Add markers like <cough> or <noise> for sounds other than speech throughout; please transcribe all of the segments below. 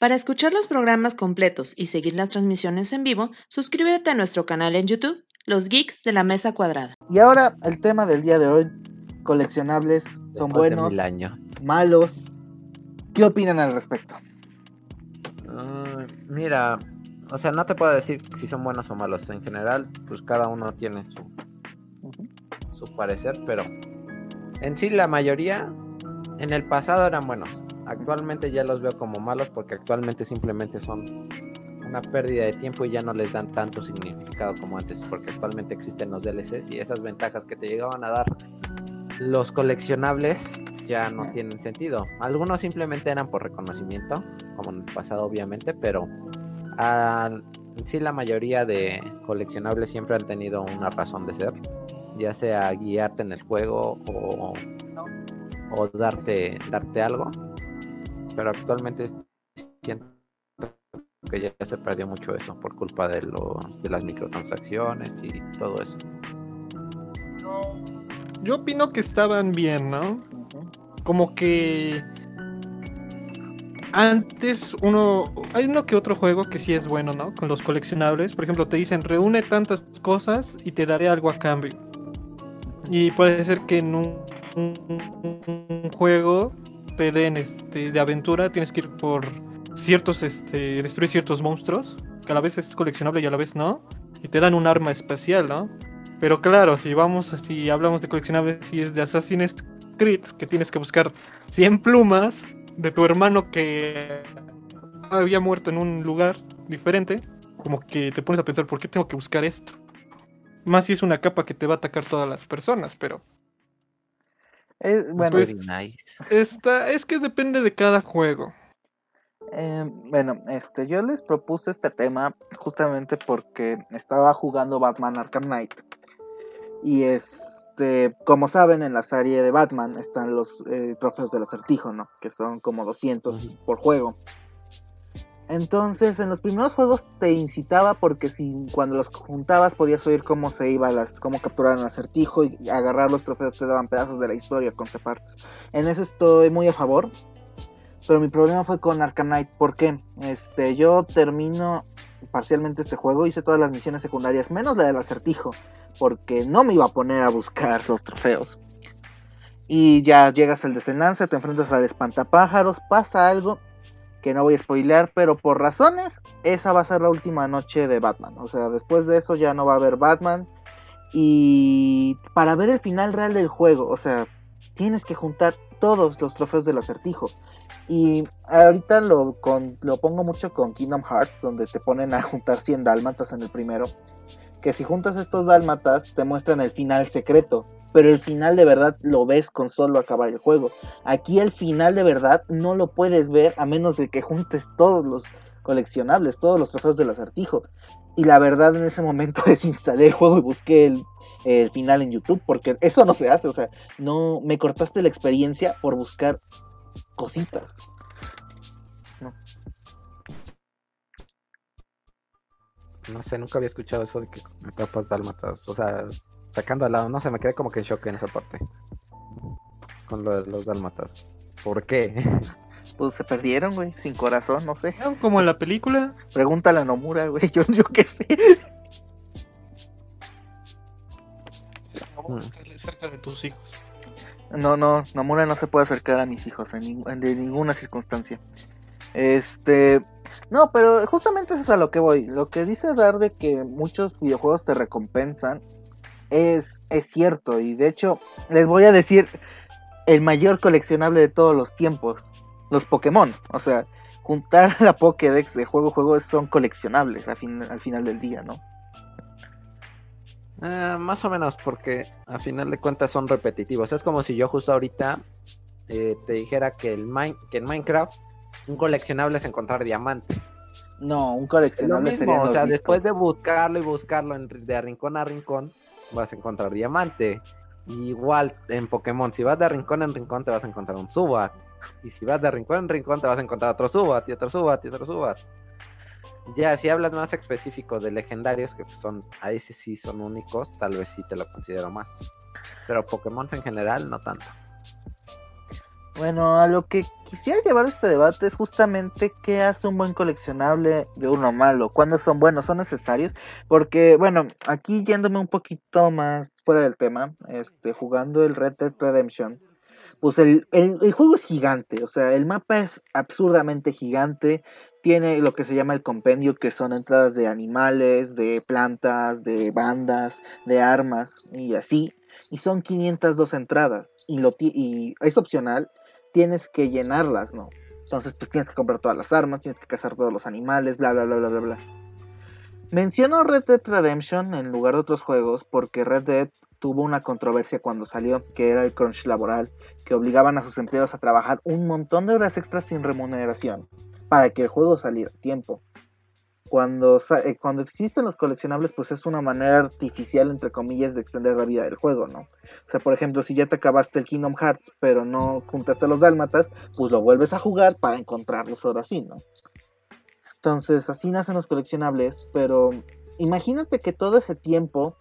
Para escuchar los programas completos y seguir las transmisiones en vivo, suscríbete a nuestro canal en YouTube, Los Geeks de la Mesa Cuadrada. Y ahora el tema del día de hoy, coleccionables, son Después buenos, mil años. malos. ¿Qué opinan al respecto? Ah, mira, o sea, no te puedo decir si son buenos o malos. En general, pues cada uno tiene su, su parecer, pero en sí la mayoría en el pasado eran buenos. Actualmente ya los veo como malos porque actualmente simplemente son una pérdida de tiempo y ya no les dan tanto significado como antes, porque actualmente existen los DLCs y esas ventajas que te llegaban a dar los coleccionables ya no tienen sentido. Algunos simplemente eran por reconocimiento, como en el pasado obviamente, pero en sí la mayoría de coleccionables siempre han tenido una razón de ser, ya sea guiarte en el juego o, o darte, darte algo, pero actualmente siento que ya se perdió mucho eso por culpa de, los, de las microtransacciones y todo eso. Yo opino que estaban bien, ¿no? Como que antes uno hay uno que otro juego que sí es bueno, ¿no? Con los coleccionables, por ejemplo, te dicen reúne tantas cosas y te daré algo a cambio. Y puede ser que en un juego te den este de aventura tienes que ir por ciertos este destruir ciertos monstruos, que a la vez es coleccionable y a la vez no, y te dan un arma especial, ¿no? Pero claro, si vamos, si hablamos de coleccionables y es de Assassin's Creed, que tienes que buscar 100 plumas de tu hermano que había muerto en un lugar diferente, como que te pones a pensar, ¿por qué tengo que buscar esto? Más si es una capa que te va a atacar todas las personas, pero Eh, bueno, Pues- nice. esta, es que depende de cada juego. eh, bueno, este, yo les propuse este tema justamente porque estaba jugando Batman Arkham Knight. Y este, como saben, en la serie de Batman están los eh, trofeos del acertijo, ¿no? Que son como 200 por juego. Entonces, en los primeros juegos te incitaba porque si cuando los juntabas podías oír cómo se iba las, cómo capturaban el acertijo y agarrar los trofeos te daban pedazos de la historia con partes. En eso estoy muy a favor. Pero mi problema fue con Arkham Knight. ¿Por qué? Este, yo termino parcialmente este juego, hice todas las misiones secundarias, menos la del acertijo, porque no me iba a poner a buscar los trofeos. Y ya llegas al desenlace, te enfrentas al espantapájaros, pasa algo que no voy a spoilear, pero por razones, esa va a ser la última noche de Batman. O sea, después de eso ya no va a haber Batman. Y para ver el final real del juego, o sea, tienes que juntar todos los trofeos del acertijo. Y ahorita lo, con, lo pongo mucho con Kingdom Hearts, donde te ponen a juntar 100 dálmatas en el primero. Que si juntas estos dálmatas, te muestran el final secreto. Pero el final de verdad lo ves con solo acabar el juego. Aquí el final de verdad no lo puedes ver a menos de que juntes todos los coleccionables, todos los trofeos del acertijo. Y la verdad en ese momento <laughs> desinstalé el juego y busqué el, final en YouTube, porque eso no se hace, o sea, no me cortaste la experiencia por buscar cositas. No sé, nunca había escuchado eso de que me tapas dálmatas. O sea, sacando al lado, no sé, me quedé como que en shock en esa parte. Con lo de los dálmatas. ¿Por qué? <laughs> Pues se perdieron, güey, sin corazón, no sé. Como en la película, Pregúntale a Nomura, güey, <laughs> yo, yo qué sé. vamos a estar cerca de tus hijos. No, no, Nomura no se puede acercar a mis hijos en, en de ninguna circunstancia. Este, no, pero justamente eso es a lo que voy. Lo que dice Dar de que muchos videojuegos te recompensan es, es cierto. Y de hecho, les voy a decir el mayor coleccionable de todos los tiempos. Los Pokémon. O sea, juntar <laughs> la Pokédex de juego a juego son coleccionables al, fin- al final del día, ¿no? Ah, más o menos, porque a final de cuentas son repetitivos. Es como si yo justo ahorita eh, te dijera que, el que en Minecraft un coleccionable es encontrar diamante. No, un Es lo coleccionable mismo, o sea, discos. después de buscarlo y buscarlo en- de rincón a rincón, vas a encontrar diamante. Igual en Pokémon, si vas de rincón en rincón, te vas a encontrar un Subat. Y si vas de rincón en rincón, te vas a encontrar otro Subat y otro Subat y otro Subat. Ya, si hablas más específico de legendarios, que son, a ese sí son únicos, tal vez sí te lo considero más. Pero Pokémon en general, no tanto. Bueno, a lo que quisiera llevar este debate es justamente qué hace un buen coleccionable de uno malo, cuándo son buenos, son necesarios, porque bueno, aquí yéndome un poquito más fuera del tema, este, jugando el Red Dead Redemption, pues el, el, juego es gigante, o sea, el mapa es absurdamente gigante, tiene lo que se llama el compendio, que son entradas de animales, de plantas, de bandas, de armas y así, y son 502 entradas, y, lo y es opcional, tienes que llenarlas, ¿no? Entonces, pues tienes que comprar todas las armas, tienes que cazar todos los animales, bla, bla, bla, bla, bla, bla. Menciono Red Dead Redemption en lugar de otros juegos porque Red Dead tuvo una controversia cuando salió, que era el crunch laboral, que obligaban a sus empleados a trabajar un montón de horas extras sin remuneración para que el juego saliera a tiempo. Cuando, eh, cuando existen los coleccionables, pues es una manera artificial, entre comillas, de extender la vida del juego, ¿no? O sea, por ejemplo, si ya te acabaste el Kingdom Hearts, pero no juntaste los dálmatas, pues lo vuelves a jugar para encontrarlos ahora sí, ¿no? Entonces, así nacen los coleccionables, pero imagínate que todo ese tiempo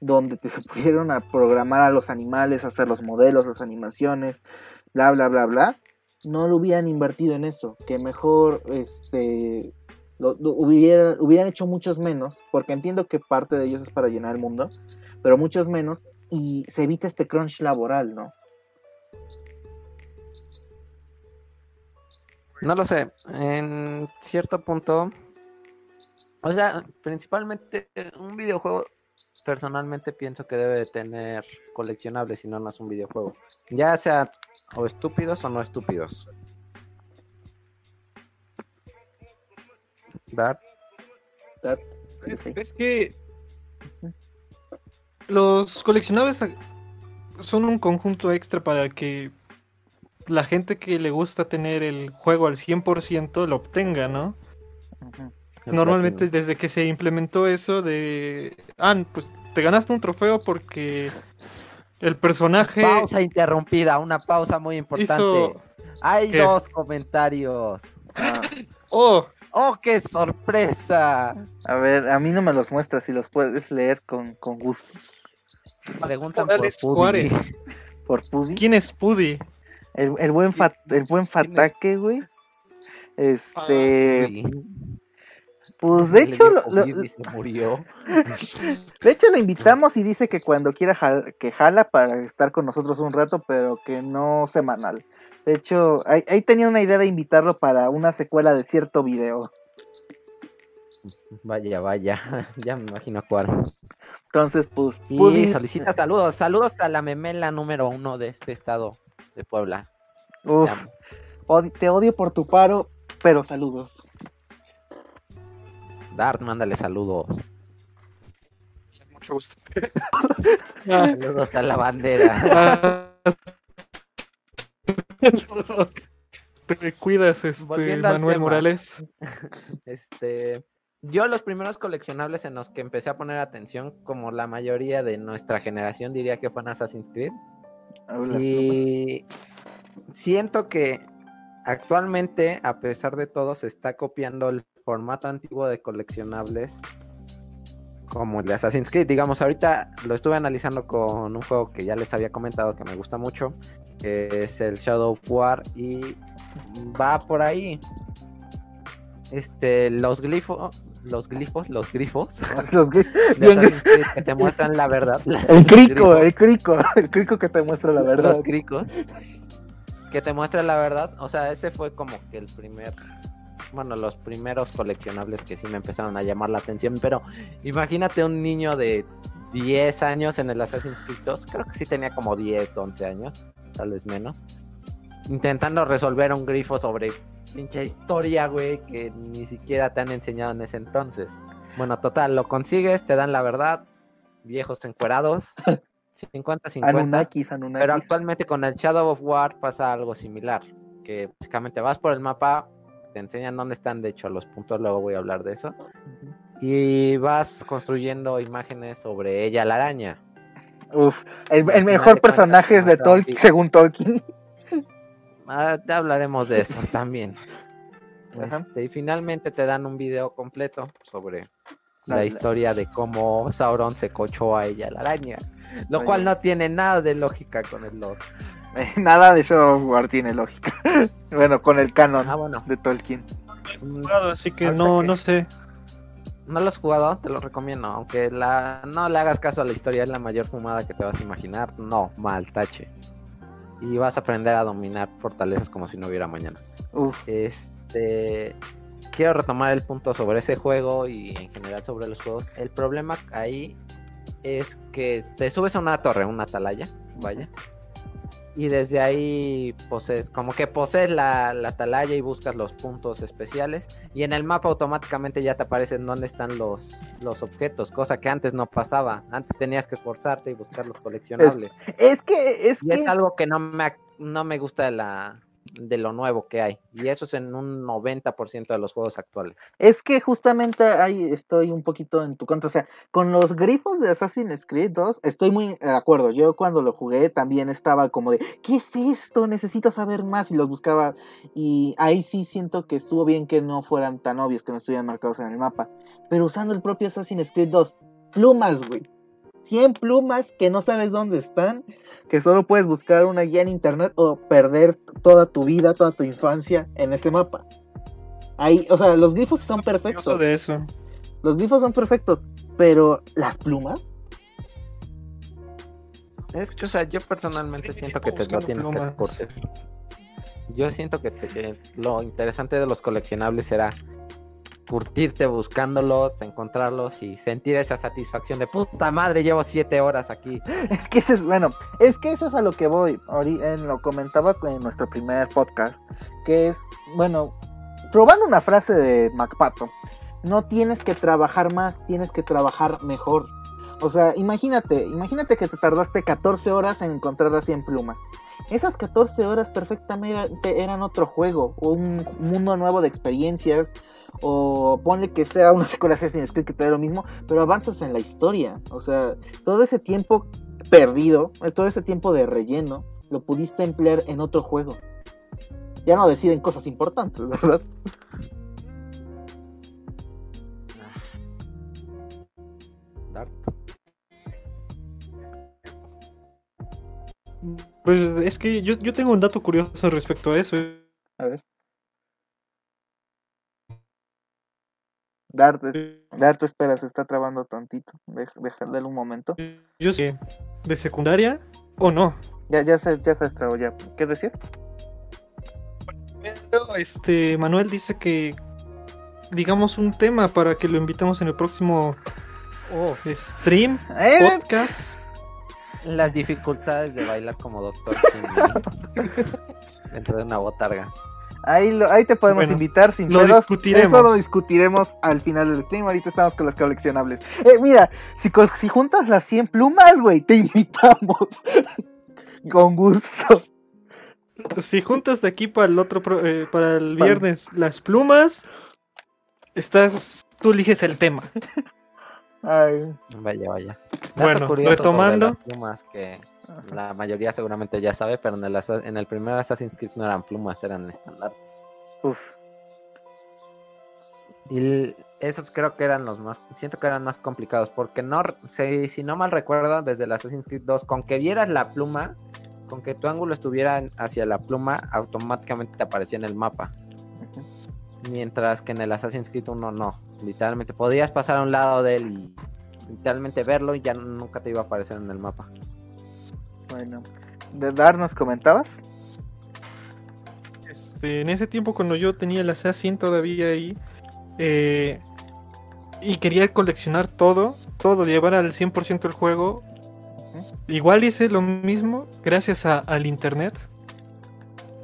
donde te <laughs> se pudieron a programar a los animales, hacer los modelos, las animaciones, bla, bla, bla, bla, no lo hubieran invertido en eso, que mejor este lo, hubieran, hecho muchos menos, porque entiendo que parte de ellos es para llenar el mundo, pero muchos menos, y se evita este crunch laboral, ¿no? No lo sé, en cierto punto, o sea, principalmente un videojuego personalmente pienso que debe de tener coleccionables, si no, no es un videojuego. Ya sea o estúpidos o no estúpidos. Es, que los coleccionables son un conjunto extra para que la gente que le gusta tener el juego al 100% lo obtenga, ¿no? Normalmente desde que se implementó eso de... Ah, pues te ganaste un trofeo porque el personaje... Pausa interrumpida, una pausa muy importante. Hay dos comentarios. <laughs> oh, ¡Oh, qué sorpresa! A ver, a mí no me los muestras si los puedes leer con, con gusto. Preguntan por Pudi. ¿Por Pudi? ¿Quién es Pudi? El, el buen, el buen Fatake, güey. Este... Ah, pues de hecho, lo, murió. <laughs> de hecho lo invitamos y dice que cuando quiera que jala para estar con nosotros un rato, pero que no semanal. De hecho, ahí, tenía una idea de invitarlo para una secuela de cierto video. <laughs> Vaya, vaya, <laughs> ya me imagino cuál. Entonces, pues. Y solicita saludos, saludos a la memela número uno de este estado de Puebla. Uf, te odio por tu paro, pero saludos. Dart, mándale saludos. Mucho gusto. <laughs> saludos a la bandera. Te cuidas, este, Manuel Morales. <laughs> Este, yo los primeros coleccionables en los que empecé a poner atención, como la mayoría de nuestra generación, diría que fue en Assassin's Creed. y siento que actualmente, a pesar de todo, se está copiando el formato antiguo de coleccionables como el de Assassin's Creed. Digamos, ahorita lo estuve analizando con un juego que ya les había comentado que me gusta mucho, que es el Shadow War y va por ahí. Este, los glifos, los glifos, los grifos, <laughs> los que te muestran la verdad. <laughs> El crico, el crico, el crico que te muestra la verdad. Los cricos que te muestra la verdad. O sea, ese fue como que el primer bueno, los primeros coleccionables que sí me empezaron a llamar la atención, pero imagínate un niño de 10 años en el Assassin's Creed 2, creo que sí tenía como 10, 11 años, tal vez menos, intentando resolver un grifo sobre pinche historia, güey, que ni siquiera te han enseñado en ese entonces. Bueno, total, lo consigues, te dan la verdad, viejos encuerados, <laughs> 50-50. Pero actualmente con el Shadow of War pasa algo similar, que básicamente vas por el mapa, te enseñan dónde están, de hecho, los puntos, luego voy a hablar de eso. Y vas construyendo imágenes sobre ella, la araña. Uf, el, mejor personaje es de Tolkien, según Tolkien. <laughs> Ah, ya hablaremos de eso también. Este, y finalmente te dan un video completo sobre la historia de cómo Sauron se cochó a ella, la araña. Lo cual no tiene nada de lógica con el lore. <laughs> Nada de software tiene lógica. <laughs> bueno, con el canon Ah, bueno. de Tolkien. jugado, así que Ahorita no, que- no sé. No lo has jugado, te lo recomiendo. Aunque la no le hagas caso a la historia, es la mayor fumada que te vas a imaginar. No, mal tache. Y vas a aprender a dominar fortalezas como si no hubiera mañana. Uf, Este. Quiero retomar el punto sobre ese juego y en general sobre los juegos. El problema ahí es que te subes a una torre, una atalaya, vaya. Y desde ahí posees, como que posees la, la atalaya y buscas los puntos especiales. Y en el mapa automáticamente ya te aparecen dónde están los, los objetos, cosa que antes no pasaba. Antes tenías que esforzarte y buscar los coleccionables. es que, es Y que, es algo que no me, no me gusta de, la, de lo nuevo que hay. Y eso es en un 90% de los juegos actuales. es que justamente ahí estoy un poquito en tu contra. O sea, con los grifos de Assassin's Creed 2 estoy muy de acuerdo. Yo cuando lo jugué también estaba como de, ¿qué es esto? Necesito saber más. Y los buscaba. Y ahí sí siento que estuvo bien que no fueran tan obvios, que no estuvieran marcados en el mapa. Pero usando el propio Assassin's Creed 2, plumas, güey. 100 plumas que no sabes dónde están, que solo puedes buscar una guía en internet o perder toda tu vida, toda tu infancia en ese mapa. Ahí, o sea, los grifos son perfectos. de eso. Los grifos son perfectos, pero las plumas, Es que, o sea, yo personalmente Sí, siento que te lo tienes que curtir. Yo siento que, te- que lo interesante de los coleccionables será curtirte buscándolos, encontrarlos y sentir esa satisfacción de puta madre, llevo siete horas aquí. es que eso es, bueno, es que eso es a lo que voy. Eh, lo comentaba en nuestro primer podcast, que es, bueno, probando una frase de MacPato, no tienes que trabajar más, tienes que trabajar mejor. O sea, imagínate, imagínate que te tardaste 14 horas en encontrar las 100 plumas. Esas 14 horas perfectamente eran otro juego, o un mundo nuevo de experiencias, o ponle que sea una secuela Assassin's Creed que te dé lo mismo, pero avanzas en la historia. O sea, todo ese tiempo perdido, eh, todo ese tiempo de relleno, lo pudiste emplear en otro juego. Ya no deciden cosas importantes, <laughs> ¿verdad? Pues es que yo, yo tengo un dato curioso respecto a eso. A ver. Dart, es- Dart, espera, se está trabando tantito. Deja, dale un momento. Yo sé, de secundaria o no. Ya, ya se, ya se ya. ¿Qué decías? Pero, este, Manuel dice que digamos un tema para que lo invitemos en el próximo Uf, stream, ¡Eh! podcast. Las dificultades de bailar como Doctor <laughs> dentro de una botarga. Ahí, lo- ahí te podemos Bueno, invitar sin lo pedos. discutiremos. Eso lo discutiremos al final del stream. Ahorita estamos con los coleccionables. Eh, mira, si, si juntas las 100 plumas, güey, te invitamos. <laughs> con gusto. Si juntas de aquí para el otro pro- eh, para el viernes las plumas, estás tú eliges el tema. Ay, Vaya, vaya. Dato Bueno, curioso sobre retomando. las plumas que la mayoría seguramente ya sabe, pero en el, en el primer Assassin's Creed no eran plumas, eran estandartes. uf. Y esos creo que eran los más, siento que eran más complicados, porque no, si, si no mal recuerdo, desde el Assassin's Creed 2, con que vieras la pluma, con que tu ángulo estuviera hacia la pluma, automáticamente te aparecía en el mapa. Mientras que en el Assassin's Creed 1 no. Literalmente podías pasar a un lado de él y literalmente verlo y ya nunca te iba a aparecer en el mapa. Bueno, de Dar nos comentabas. Este, en ese tiempo cuando yo tenía el Assassin todavía ahí eh, y quería coleccionar todo, todo, llevar al 100% el juego, igual hice lo mismo gracias a- al internet.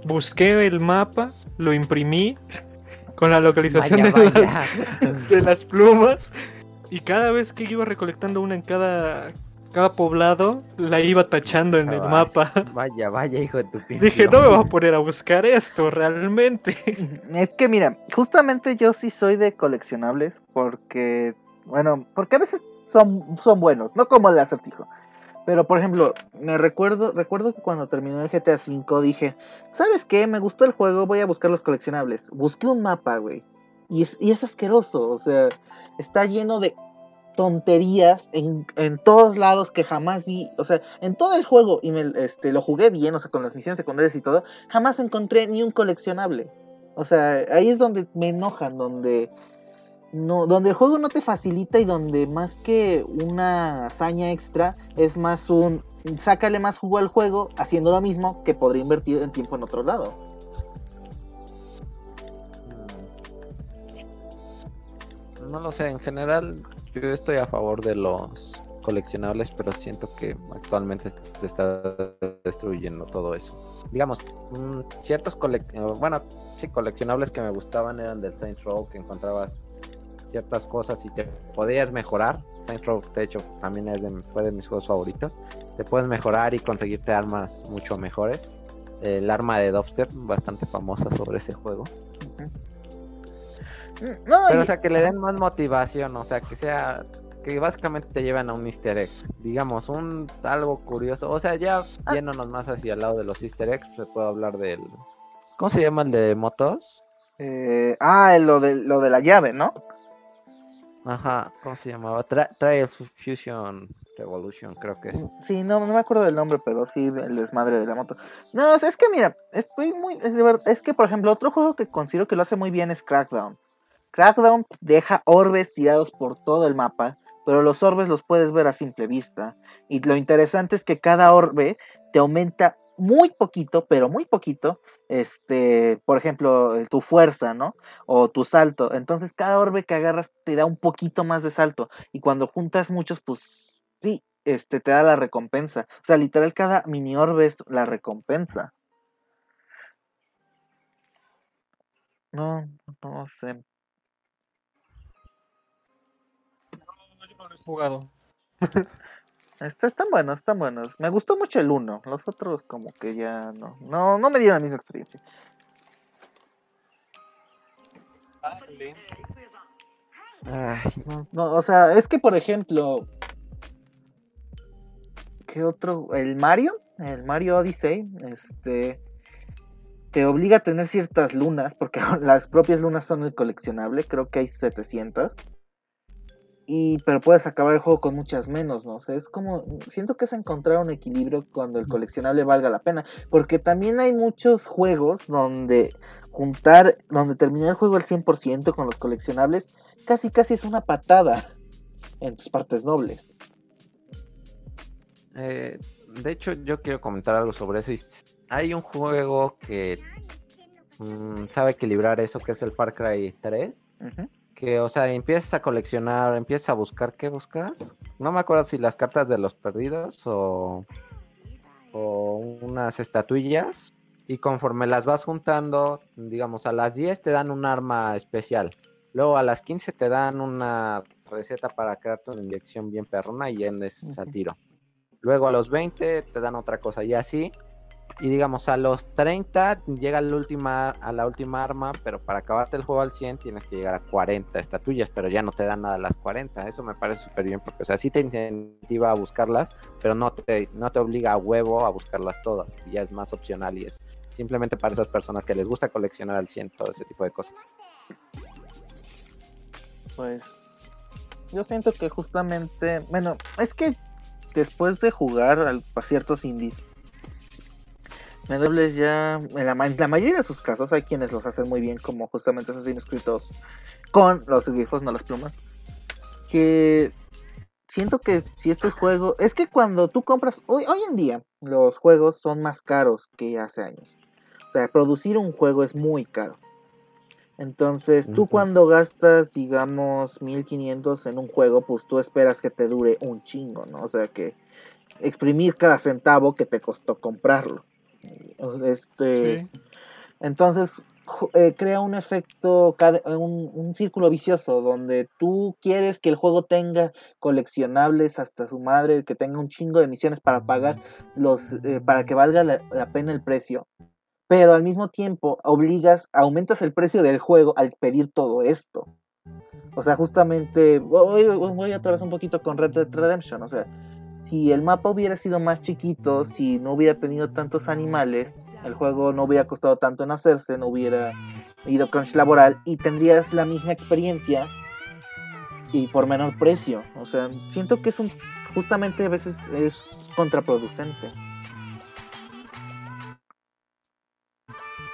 Busqué el mapa, lo imprimí con la localización Vaya, de, las, vaya. de las plumas y cada vez que iba recolectando una en cada, cada poblado, la iba tachando en el mapa. Vaya, vaya, hijo de tu <laughs> pinche Dije, no me voy a madre". poner a buscar esto realmente. <laughs> Es que mira, justamente yo sí soy de coleccionables porque, bueno, porque a veces son, son buenos, no como el acertijo. Pero por ejemplo, me recuerdo, recuerdo que cuando terminó el GTA V dije, ¿sabes qué? Me gustó el juego, voy a buscar los coleccionables. Busqué un mapa, güey. Y es, y es asqueroso, o sea, está lleno de tonterías en, en, todos lados que jamás vi, o sea, en todo el juego, y me, este, lo jugué bien, o sea, con las misiones secundarias y todo, jamás encontré ni un coleccionable. O sea, ahí es donde me enojan, donde no, donde el juego no te facilita y donde más que una hazaña extra es más un sácale más jugo al juego haciendo lo mismo que podría invertir en tiempo en otro lado. No lo sé, en general yo estoy a favor de los coleccionables, pero siento que actualmente se está destruyendo todo eso. Digamos, mm, ciertos bueno, sí, coleccionables que me gustaban eran del Saints Row, que encontrabas ciertas cosas y te podías mejorar. Saints Row, de hecho, también es de, fue de mis juegos favoritos. Te puedes mejorar y conseguirte armas mucho mejores. El arma de Dubstep, bastante famosa sobre ese juego. Pero, o sea, que le den más motivación, o sea, que sea. Que básicamente te lleven a un easter egg. Digamos, un algo curioso. O sea, ya ah. yéndonos más hacia el lado de los easter eggs, te puedo hablar del. ¿Cómo se llama el de motos? Eh, ah, lo de, lo de la llave, ¿no? Ajá, ¿cómo se llamaba? Trials Fusion Revolution, creo que es. Sí, no, no me acuerdo del nombre, pero sí el desmadre de la moto. No, es que mira, estoy muy. Es, de verdad, es que, por ejemplo, otro juego que considero que lo hace muy bien es Crackdown. Crackdown deja orbes tirados por todo el mapa, pero los orbes los puedes ver a simple vista. Y lo interesante es que cada orbe te aumenta muy poquito, pero muy poquito, este, por ejemplo, tu fuerza, ¿no? O tu salto. Entonces cada orbe que agarras te da un poquito más de salto. Y cuando juntas muchos, pues sí, este, te da la recompensa. O sea, literal cada mini orbe es la recompensa. No, no sé. jugado. <laughs> están buenos, están buenos. Me gustó mucho el 1. Los otros como que ya no. No, no me dieron la misma experiencia. no, o sea, es que por ejemplo. ¿Qué otro? El Mario. El Mario Odyssey. Este. Te obliga a tener ciertas lunas. Porque <laughs> las propias lunas son el coleccionable. Creo que hay 700 y pero puedes acabar el juego con muchas menos, ¿no? O sea, es como, siento que es encontrar un equilibrio cuando el coleccionable valga la pena, porque también hay muchos juegos donde juntar, donde terminar el juego al 100% con los coleccionables, casi casi es una patada en tus partes nobles. Eh, de hecho, yo quiero comentar algo sobre eso. Hay un juego que mm, sabe equilibrar eso, que es el Far Cry 3 que, o sea, empiezas a coleccionar, empiezas a buscar, ¿qué buscas? No me acuerdo si las cartas de los perdidos o, o unas estatuillas. Y conforme las vas juntando, digamos, a las 10 te dan un arma especial. Luego a las 15 te dan una receta para crearte una inyección bien perrona y en ese tiro. Luego a los 20 te dan otra cosa y así y digamos, a los 30 llega la última, a la última arma, pero para acabarte el juego al 100 tienes que llegar a 40 estatuillas, pero ya no te dan nada las 40. Eso me parece súper bien, porque, o sea, sí te incentiva a buscarlas, pero no te, no te obliga a huevo a buscarlas todas. Y ya es más opcional y es simplemente para esas personas que les gusta coleccionar al 100 todo ese tipo de cosas. Pues yo siento que justamente, bueno, es que después de jugar a ciertos indies ya, en la, mayoría de sus casos, hay quienes los hacen muy bien, como justamente asesinos escritos con los grifos, no las plumas. Que siento que si este juego, es que cuando tú compras, hoy, hoy en día, los juegos son más caros que hace años. O sea, producir un juego es muy caro. Entonces, tú cuando gastas, digamos, 1500 en un juego, pues tú esperas que te dure un chingo, ¿no? O sea, que exprimir cada centavo que te costó comprarlo. Este, Entonces eh, crea un efecto, un, un, círculo vicioso donde tú quieres que el juego tenga coleccionables hasta su madre, que tenga un chingo de misiones para pagar los, eh, para que valga la, pena el precio. Pero al mismo tiempo obligas, aumentas el precio del juego al pedir todo esto. O sea, justamente, voy, voy otra vez un poquito con Red Dead Redemption. O sea, si el mapa hubiera sido más chiquito, si no hubiera tenido tantos animales, el juego no hubiera costado tanto en hacerse, no hubiera ido crunch laboral y tendrías la misma experiencia y por menor precio. O sea, siento que es un justamente a veces es contraproducente.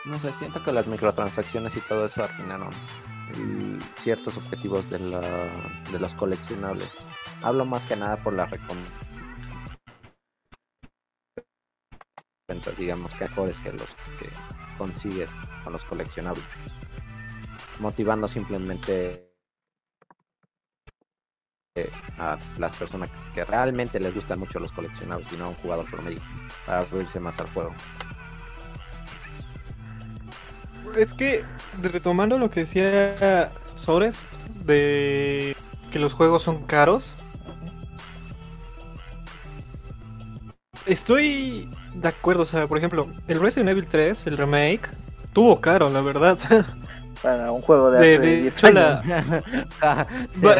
No sé, siento que las microtransacciones y todo eso arruinaron ciertos objetivos de, la, de los coleccionables. Hablo más que nada por la digamos, que mejores que los que consigues con los coleccionables. Motivando simplemente a las personas que realmente les gustan mucho los coleccionables y no a un jugador promedio para abrirse más al juego. Es que retomando lo que decía Sorest de que los juegos son caros. Estoy de acuerdo, o sea, por ejemplo, el Resident Evil 3, el remake, tuvo caro, la verdad. <laughs> Para un juego de, de, la... <laughs>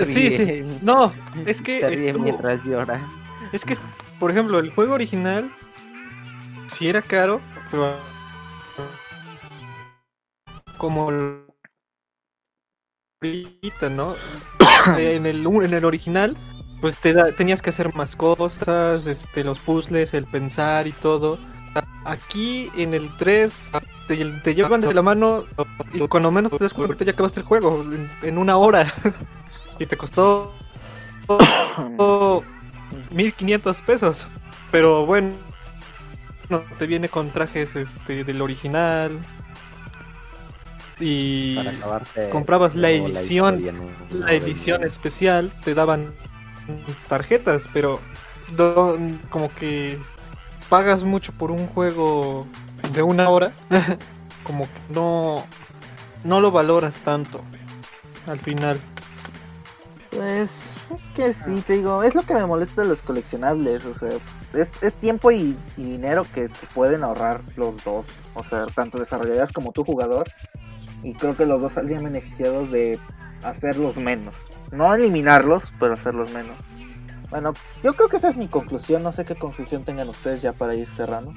<laughs> sí, sí. No, es que mientras llora. Es que, por ejemplo, el juego original sí era caro, pero como ahorita, ¿no? <coughs> en el en el original pues te tenías que hacer más cosas, este, los puzzles, el pensar y todo. Aquí en el 3 te, llevan de la mano y cuando menos te das cuenta ya acabaste el juego en, una hora <laughs> y te costó 1500 pesos. Pero bueno, no, te viene con trajes este, del original, y comprabas la edición, la, edición especial, te daban tarjetas, pero como que pagas mucho por un juego de una hora, <laughs> como que no, no lo valoras tanto al final. Pues es que sí, te digo, es lo que me molesta de los coleccionables, o sea, es, es tiempo y, dinero que se pueden ahorrar los dos, o sea, tanto desarrolladoras como tu jugador, y creo que los dos saldrían beneficiados de hacerlos menos. No eliminarlos, pero hacerlos menos. Bueno, yo creo que esa es mi conclusión. No sé qué conclusión tengan ustedes ya para ir cerrando.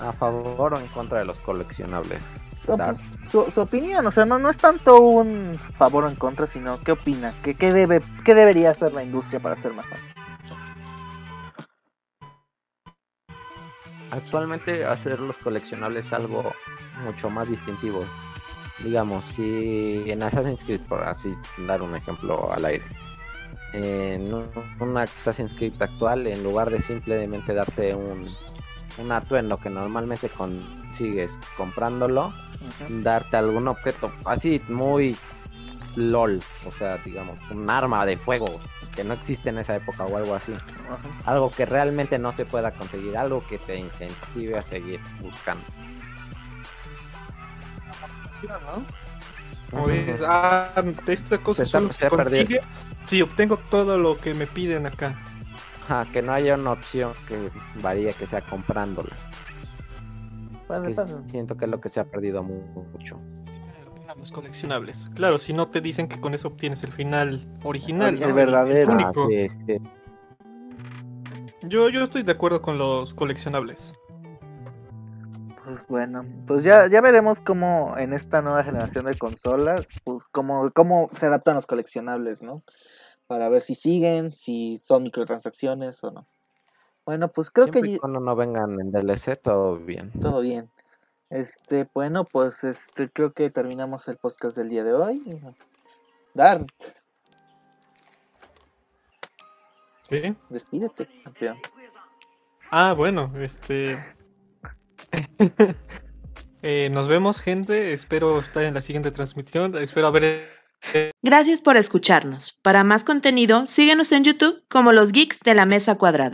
¿A favor o en contra de los coleccionables? Su, su, opinión, o sea, no, no es tanto un favor o en contra, sino qué opina, qué, qué, debe, qué debería hacer la industria para ser mejor. Actualmente hacer los coleccionables es algo mucho más distintivo. Digamos, si en Assassin's Creed, por así dar un ejemplo al aire, en un, Assassin's Creed actual, en lugar de simplemente darte un, un atuendo que normalmente consigues comprándolo, darte algún objeto así muy LOL, o sea, digamos, un arma de fuego que no existe en esa época o algo así. Algo que realmente no se pueda conseguir, algo que te incentive a seguir buscando. ¿No? ah, esta cosa solo se consigue si obtengo todo lo que me piden acá. que no haya una opción que varía que sea comprándola. siento que es lo que se ha perdido mucho. Los coleccionables. Claro, si no te dicen que con eso obtienes el final original. El, verdadero. único. Yo, yo estoy de acuerdo con los coleccionables. Pues bueno, pues ya, ya veremos cómo en esta nueva generación de consolas, pues cómo, cómo se adaptan los coleccionables, ¿no? Para ver si siguen, si son microtransacciones o no. Bueno, pues creo que... cuando no vengan en DLC, todo bien. Todo bien. Este, bueno, pues este, creo que terminamos el podcast del día de hoy. Dart. ¿Sí? Despídete, campeón. Ah, bueno, este <laughs> Eh, nos vemos, gente. Espero estar en la siguiente transmisión. Espero haber. Gracias por escucharnos. Para más contenido, síguenos en YouTube como los Geeks de la Mesa Cuadrada.